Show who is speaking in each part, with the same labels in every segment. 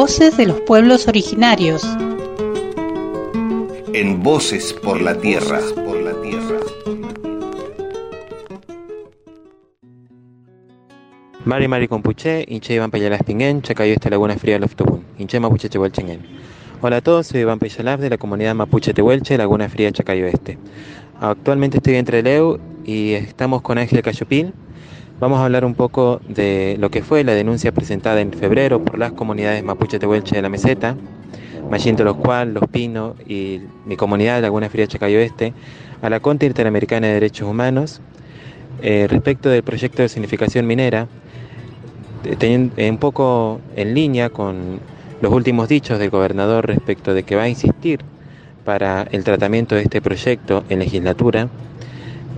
Speaker 1: Voces de los pueblos originarios.
Speaker 2: En Voces por la Tierra. Por la Tierra.
Speaker 3: Mari Mari Compuche, Inche Iván Payalas Pinguen, Chacayo esta Laguna Fría Loftopun, Inche Mapuche Tehuelchengen. Hola a todos, soy Iván Payalaf de la comunidad Mapuche Tehuelche, Laguna Fría Chacayo Este. Actualmente estoy entre Leu y estamos con Ángel Cayopín. Vamos a hablar un poco de lo que fue la denuncia presentada en febrero por las comunidades Mapuche Tehuelche de la Meseta, Mayinto Los Cual, Los Pinos y mi comunidad Laguna Fría Chacayo Este, a la Corte Interamericana de Derechos Humanos eh, respecto del proyecto de significación minera, teniendo un poco en línea con los últimos dichos del gobernador respecto de que va a insistir para el tratamiento de este proyecto en legislatura,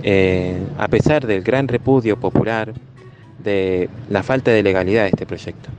Speaker 3: eh, a pesar del gran repudio popular de la falta de legalidad de este proyecto.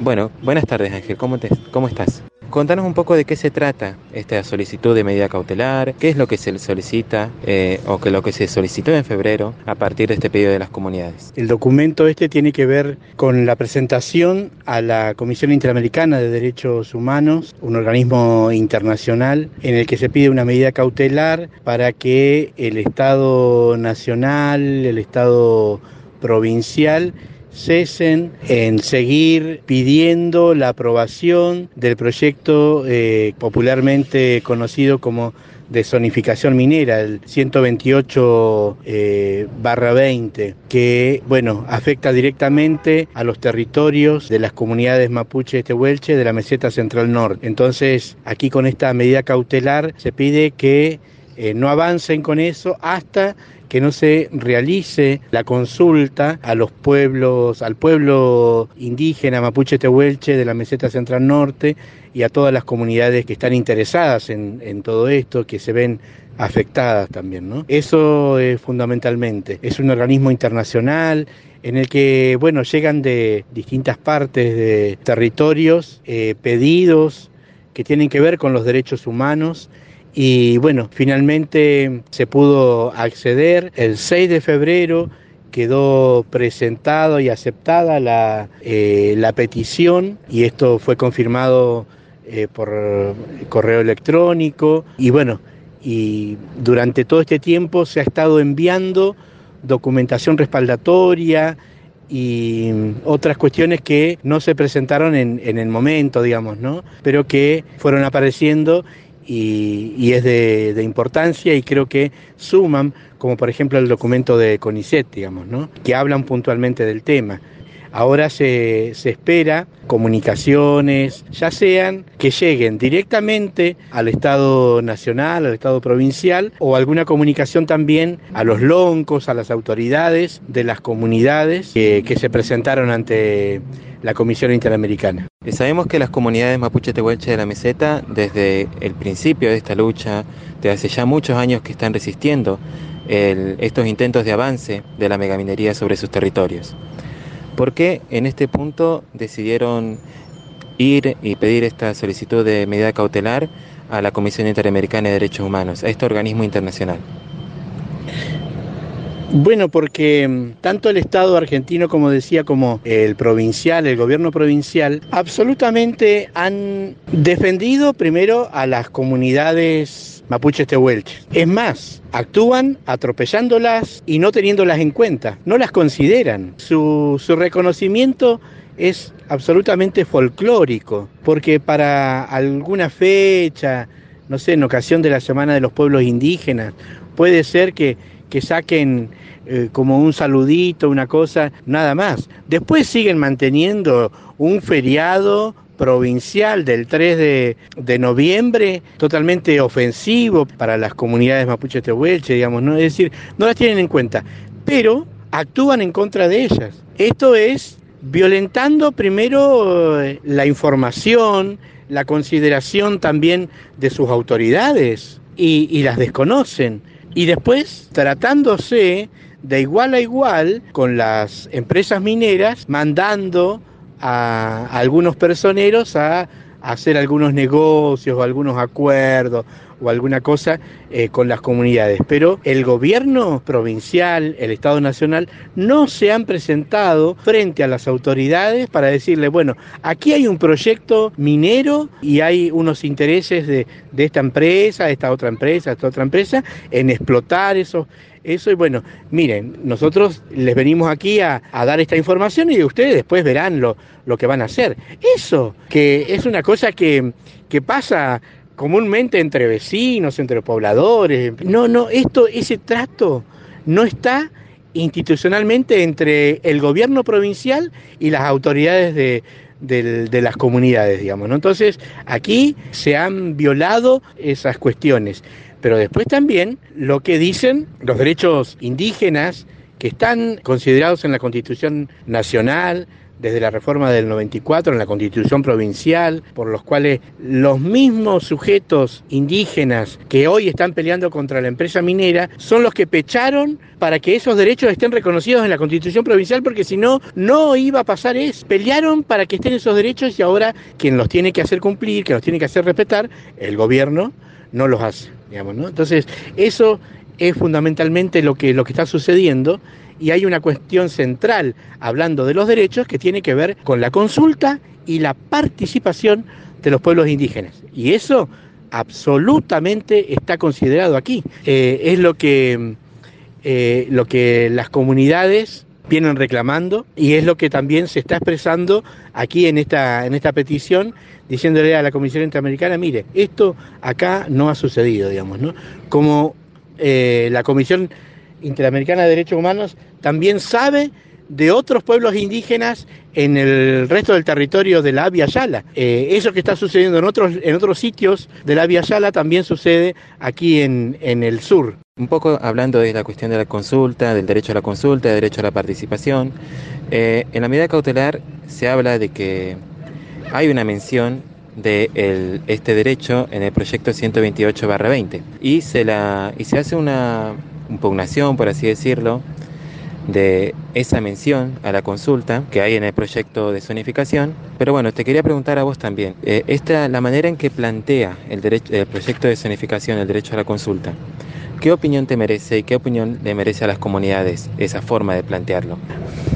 Speaker 3: Bueno, buenas tardes Ángel, ¿cómo, te, cómo estás? Contanos un poco de qué se trata esta solicitud de medida cautelar, qué es lo que se solicita eh, o que lo que se solicitó en febrero a partir de este pedido de las comunidades.
Speaker 4: El documento este tiene que ver con la presentación a la Comisión Interamericana de Derechos Humanos, un organismo internacional en el que se pide una medida cautelar para que el Estado nacional, el Estado provincial cesen en seguir pidiendo la aprobación del proyecto eh, popularmente conocido como de zonificación minera, el 128 eh, barra 20, que bueno, afecta directamente a los territorios de las comunidades mapuche tehuelche de la meseta central norte. Entonces, aquí con esta medida cautelar se pide que eh, no avancen con eso hasta que no se realice la consulta a los pueblos, al pueblo indígena mapuche tehuelche de la meseta central norte y a todas las comunidades que están interesadas en, todo esto, que se ven afectadas también. ¿no? Eso es fundamentalmente. Es un organismo internacional en el que bueno, llegan de distintas partes de territorios eh, pedidos que tienen que ver con los derechos humanos y bueno, finalmente se pudo acceder. El 6 de febrero quedó presentado y aceptada la, eh, la petición y esto fue confirmado eh, por correo electrónico y bueno, y durante todo este tiempo se ha estado enviando documentación respaldatoria y otras cuestiones que no se presentaron en, en el momento, digamos, ¿no? Pero que fueron apareciendo y, es de, importancia y creo que suman, como por ejemplo el documento de CONICET, digamos, ¿no? que hablan puntualmente del tema. Ahora se, se, espera comunicaciones, ya sean que lleguen directamente al Estado Nacional, al Estado Provincial, o alguna comunicación también a los loncos, a las autoridades de las comunidades que se presentaron ante la Comisión Interamericana.
Speaker 3: Sabemos que las comunidades mapuche tehuelche de la meseta, desde el principio de esta lucha, de hace ya muchos años que están resistiendo estos intentos de avance de la megaminería sobre sus territorios. ¿Por qué en este punto decidieron ir y pedir esta solicitud de medida cautelar a la Comisión Interamericana de Derechos Humanos, a este organismo internacional?
Speaker 4: Bueno, porque mm, tanto el Estado argentino, como decía, como el provincial, el gobierno provincial, absolutamente han defendido primero a las comunidades mapuches tehuelches. Es más, actúan atropellándolas y no teniéndolas en cuenta, no las consideran. Su, su reconocimiento es absolutamente folclórico, porque para alguna fecha, no sé, en ocasión de la Semana de los Pueblos Indígenas, puede ser que que saquen eh, como un saludito, una cosa, nada más. Después siguen manteniendo un feriado provincial del 3 de, noviembre, totalmente ofensivo para las comunidades mapuche tehuelche, digamos, ¿no? Es decir, no las tienen en cuenta, pero actúan en contra de ellas. Esto es violentando primero eh, la información, la consideración también de sus autoridades y las desconocen. Y después, tratándose de igual a igual con las empresas mineras, mandando a, algunos personeros a, hacer algunos negocios o algunos acuerdos o alguna cosa eh, con las comunidades. Pero el gobierno provincial, el Estado Nacional, no se han presentado frente a las autoridades para decirle, bueno, aquí hay un proyecto minero y hay unos intereses de, de esta empresa, de esta otra empresa, esta otra empresa, en explotar esos eso y bueno, miren, nosotros les venimos aquí a, dar esta información y ustedes después verán lo, lo, que van a hacer. Eso, que es una cosa que, que pasa comúnmente entre vecinos, entre pobladores. No, no, esto, ese trato no está institucionalmente entre el gobierno provincial y las autoridades de, de, las comunidades, digamos. ¿no? Entonces, aquí se han violado esas cuestiones pero después también lo que dicen los derechos indígenas que están considerados en la Constitución Nacional, desde la reforma del 94 en la constitución provincial, por los cuales los mismos sujetos indígenas que hoy están peleando contra la empresa minera son los que pecharon para que esos derechos estén reconocidos en la constitución provincial, porque si no, no iba a pasar eso. Pelearon para que estén esos derechos y ahora quien los tiene que hacer cumplir, que los tiene que hacer respetar, el gobierno no los hace. Entonces, eso es fundamentalmente lo que, lo que está sucediendo y hay una cuestión central, hablando de los derechos, que tiene que ver con la consulta y la participación de los pueblos indígenas. Y eso absolutamente está considerado aquí. Eh, es lo que, eh, lo que las comunidades vienen reclamando y es lo que también se está expresando aquí en esta, en esta petición, diciéndole a la Comisión Interamericana, mire, esto acá no ha sucedido, digamos, ¿no? Como eh, la Comisión Interamericana de Derechos Humanos también sabe de otros pueblos indígenas en el resto del territorio de la Avia Yala. Eh, eso que está sucediendo en otros, en otros sitios de la Avia Yala también sucede aquí en, en el sur.
Speaker 3: Un poco hablando de la cuestión de la consulta, del derecho a la consulta, del derecho a la participación, eh, en la medida cautelar se habla de que hay una mención de este derecho en el proyecto 128-20 y, se la, y se hace una impugnación, por así decirlo, de esa mención a la consulta que hay en el proyecto de zonificación. Pero bueno, te quería preguntar a vos también, eh, esta, la manera en que plantea el, derecho, el proyecto de zonificación, el derecho a la consulta, ¿Qué opinión te merece y qué opinión le merece a las comunidades esa forma de plantearlo?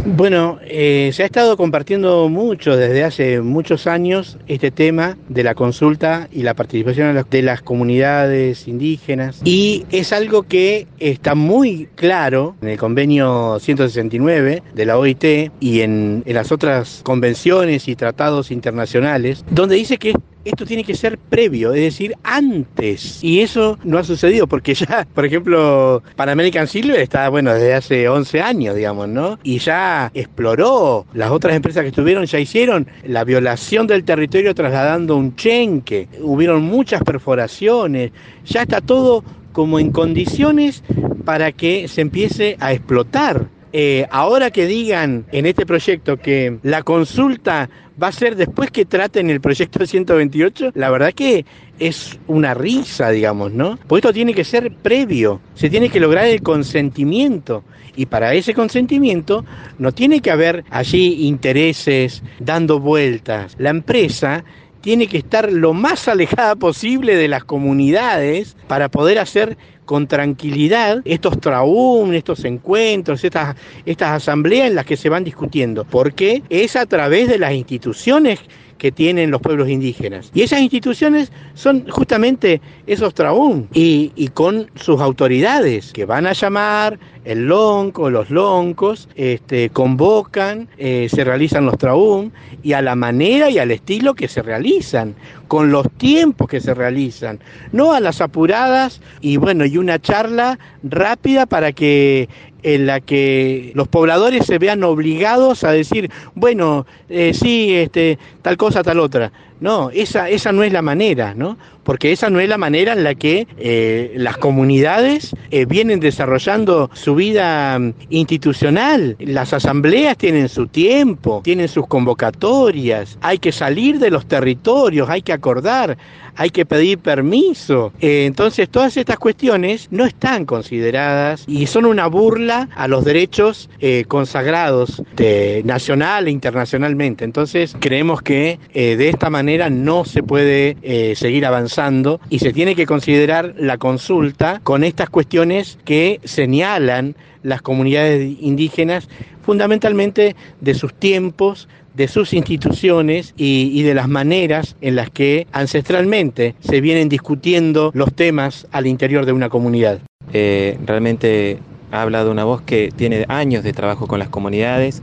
Speaker 4: Bueno, eh, se ha estado compartiendo mucho desde hace muchos años este tema de la consulta y la participación de las comunidades indígenas y es algo que está muy claro en el convenio 169 de la OIT y en, en las otras convenciones y tratados internacionales, donde dice que esto tiene que ser previo, es decir, antes. Y eso no ha sucedido porque ya, por ejemplo, Pan American Silver está, bueno, desde hace 11 años, digamos, ¿no? Y ya exploró, las otras empresas que estuvieron ya hicieron la violación del territorio trasladando un chenque, hubieron muchas perforaciones, ya está todo como en condiciones para que se empiece a explotar. Eh, ahora que digan en este proyecto que la consulta va a ser después que traten el proyecto 128, la verdad que es una risa, digamos, ¿no? Porque esto tiene que ser previo, se tiene que lograr el consentimiento. Y para ese consentimiento no tiene que haber allí intereses dando vueltas. La empresa tiene que estar lo más alejada posible de las comunidades para poder hacer con tranquilidad estos traum, estos encuentros, estas, estas asambleas en las que se van discutiendo, porque es a través de las instituciones que tienen los pueblos indígenas. Y esas instituciones son justamente esos traum y, y con sus autoridades que van a llamar el lonco, los loncos, este, convocan, eh, se realizan los traum y a la manera y al estilo que se realizan, con los tiempos que se realizan, no a las apuradas y bueno, y una charla rápida para que en la que los pobladores se vean obligados a decir, bueno, eh, sí, este, tal cosa, tal otra. No, esa, esa no es la manera, ¿no? Porque esa no es la manera en la que eh, las comunidades eh, vienen desarrollando su vida mm, institucional. Las asambleas tienen su tiempo, tienen sus convocatorias, hay que salir de los territorios, hay que acordar, hay que pedir permiso. Eh, entonces, todas estas cuestiones no están consideradas y son una burla a los derechos consagrados de, nacional e internacionalmente. Entonces creemos que de esta manera no se puede eh, seguir avanzando y se tiene que considerar la consulta con estas cuestiones que señalan las comunidades indígenas fundamentalmente de sus tiempos, de sus instituciones y, de las maneras en las que ancestralmente se vienen discutiendo los temas al interior de una comunidad.
Speaker 3: Eh, realmente ha hablado una voz que tiene años de trabajo con las comunidades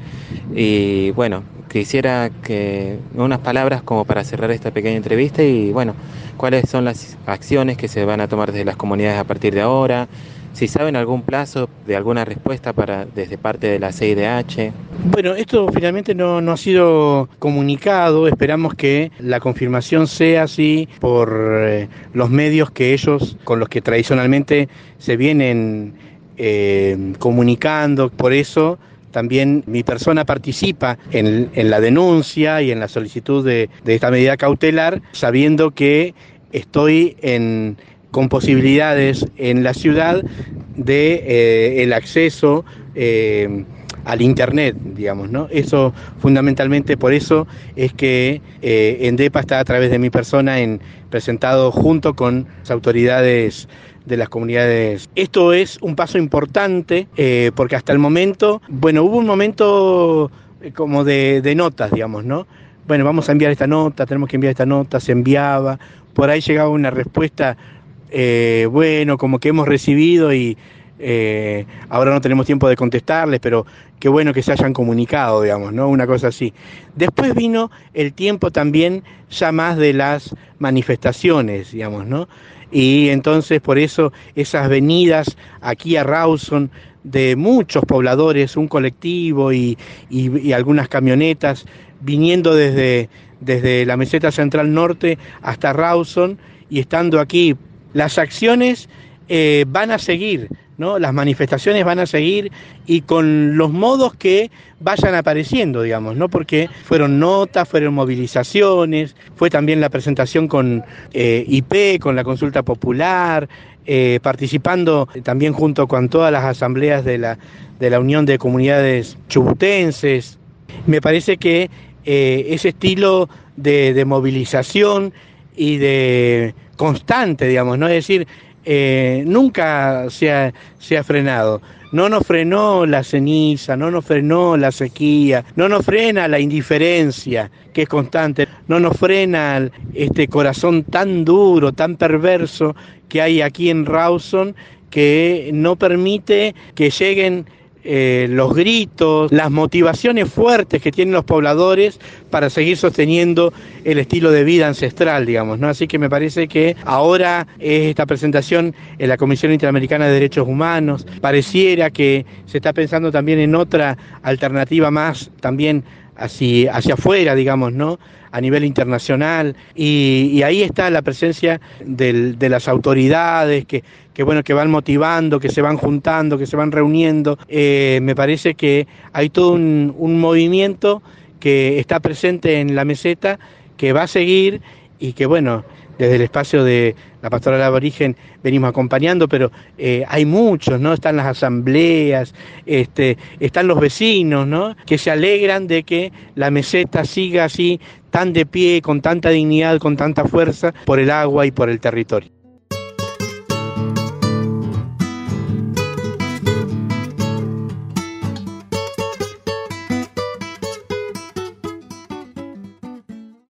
Speaker 3: y bueno, quisiera que unas palabras como para cerrar esta pequeña entrevista y bueno, cuáles son las acciones que se van a tomar desde las comunidades a partir de ahora, si saben algún plazo de alguna respuesta para desde parte de la CIDH.
Speaker 4: Bueno, esto finalmente no, ha sido comunicado, esperamos que la confirmación sea así por eh, los medios que ellos, con los que tradicionalmente se vienen eh, comunicando, por eso también mi persona participa en, la denuncia y en la solicitud de, de esta medida cautelar, sabiendo que estoy en, con posibilidades en la ciudad de eh, el acceso eh, al internet, digamos, ¿no? Eso fundamentalmente por eso es que eh, ENDEPA está a través de mi persona en presentado junto con las autoridades de las comunidades. Esto es un paso importante eh, porque hasta el momento, bueno, hubo un momento como de, notas, digamos, ¿no? Bueno, vamos a enviar esta nota, tenemos que enviar esta nota, se enviaba, por ahí llegaba una respuesta eh, bueno, como que hemos recibido y eh, ahora no tenemos tiempo de contestarles, pero qué bueno que se hayan comunicado, digamos, ¿no? Una cosa así. Después vino el tiempo también ya más de las manifestaciones, digamos, ¿no? Y entonces por eso esas venidas aquí a Rawson de muchos pobladores, un colectivo y, y algunas camionetas viniendo desde, desde la meseta central norte hasta Rawson y estando aquí las acciones eh, van a seguir, ¿no? Las manifestaciones van a seguir y con los modos que vayan apareciendo, digamos, ¿no? Porque fueron notas, fueron movilizaciones, fue también la presentación con eh, IP, con la consulta popular, eh, participando también junto con todas las asambleas de la, de la Unión de Comunidades Chubutenses. Me parece que ese estilo de, de movilización y de constante, digamos, ¿no? Es decir, eh, nunca se ha, se ha frenado. No nos frenó la ceniza, no nos frenó la sequía, no nos frena la indiferencia, que es constante, no nos frena este corazón tan duro, tan perverso que hay aquí en Rawson, que no permite que lleguen eh, los gritos, las motivaciones fuertes que tienen los pobladores para seguir sosteniendo el estilo de vida ancestral, digamos, ¿no? Así que me parece que ahora esta presentación en la Comisión Interamericana de Derechos Humanos, pareciera que se está pensando también en otra alternativa más también hacia, hacia afuera, digamos, ¿no? a nivel internacional y, ahí está la presencia de las autoridades que, que, bueno, que van motivando, que se van juntando, que se van reuniendo. Eh, me parece que hay todo un movimiento que está presente en la meseta, que va a seguir y que bueno, desde el espacio de la pastoral aborigen venimos acompañando, pero eh, hay muchos, ¿no? Están las asambleas, este, están los vecinos, ¿no? Que se alegran de que la meseta siga así, tan de pie, con tanta dignidad, con tanta fuerza, por el agua y por el territorio.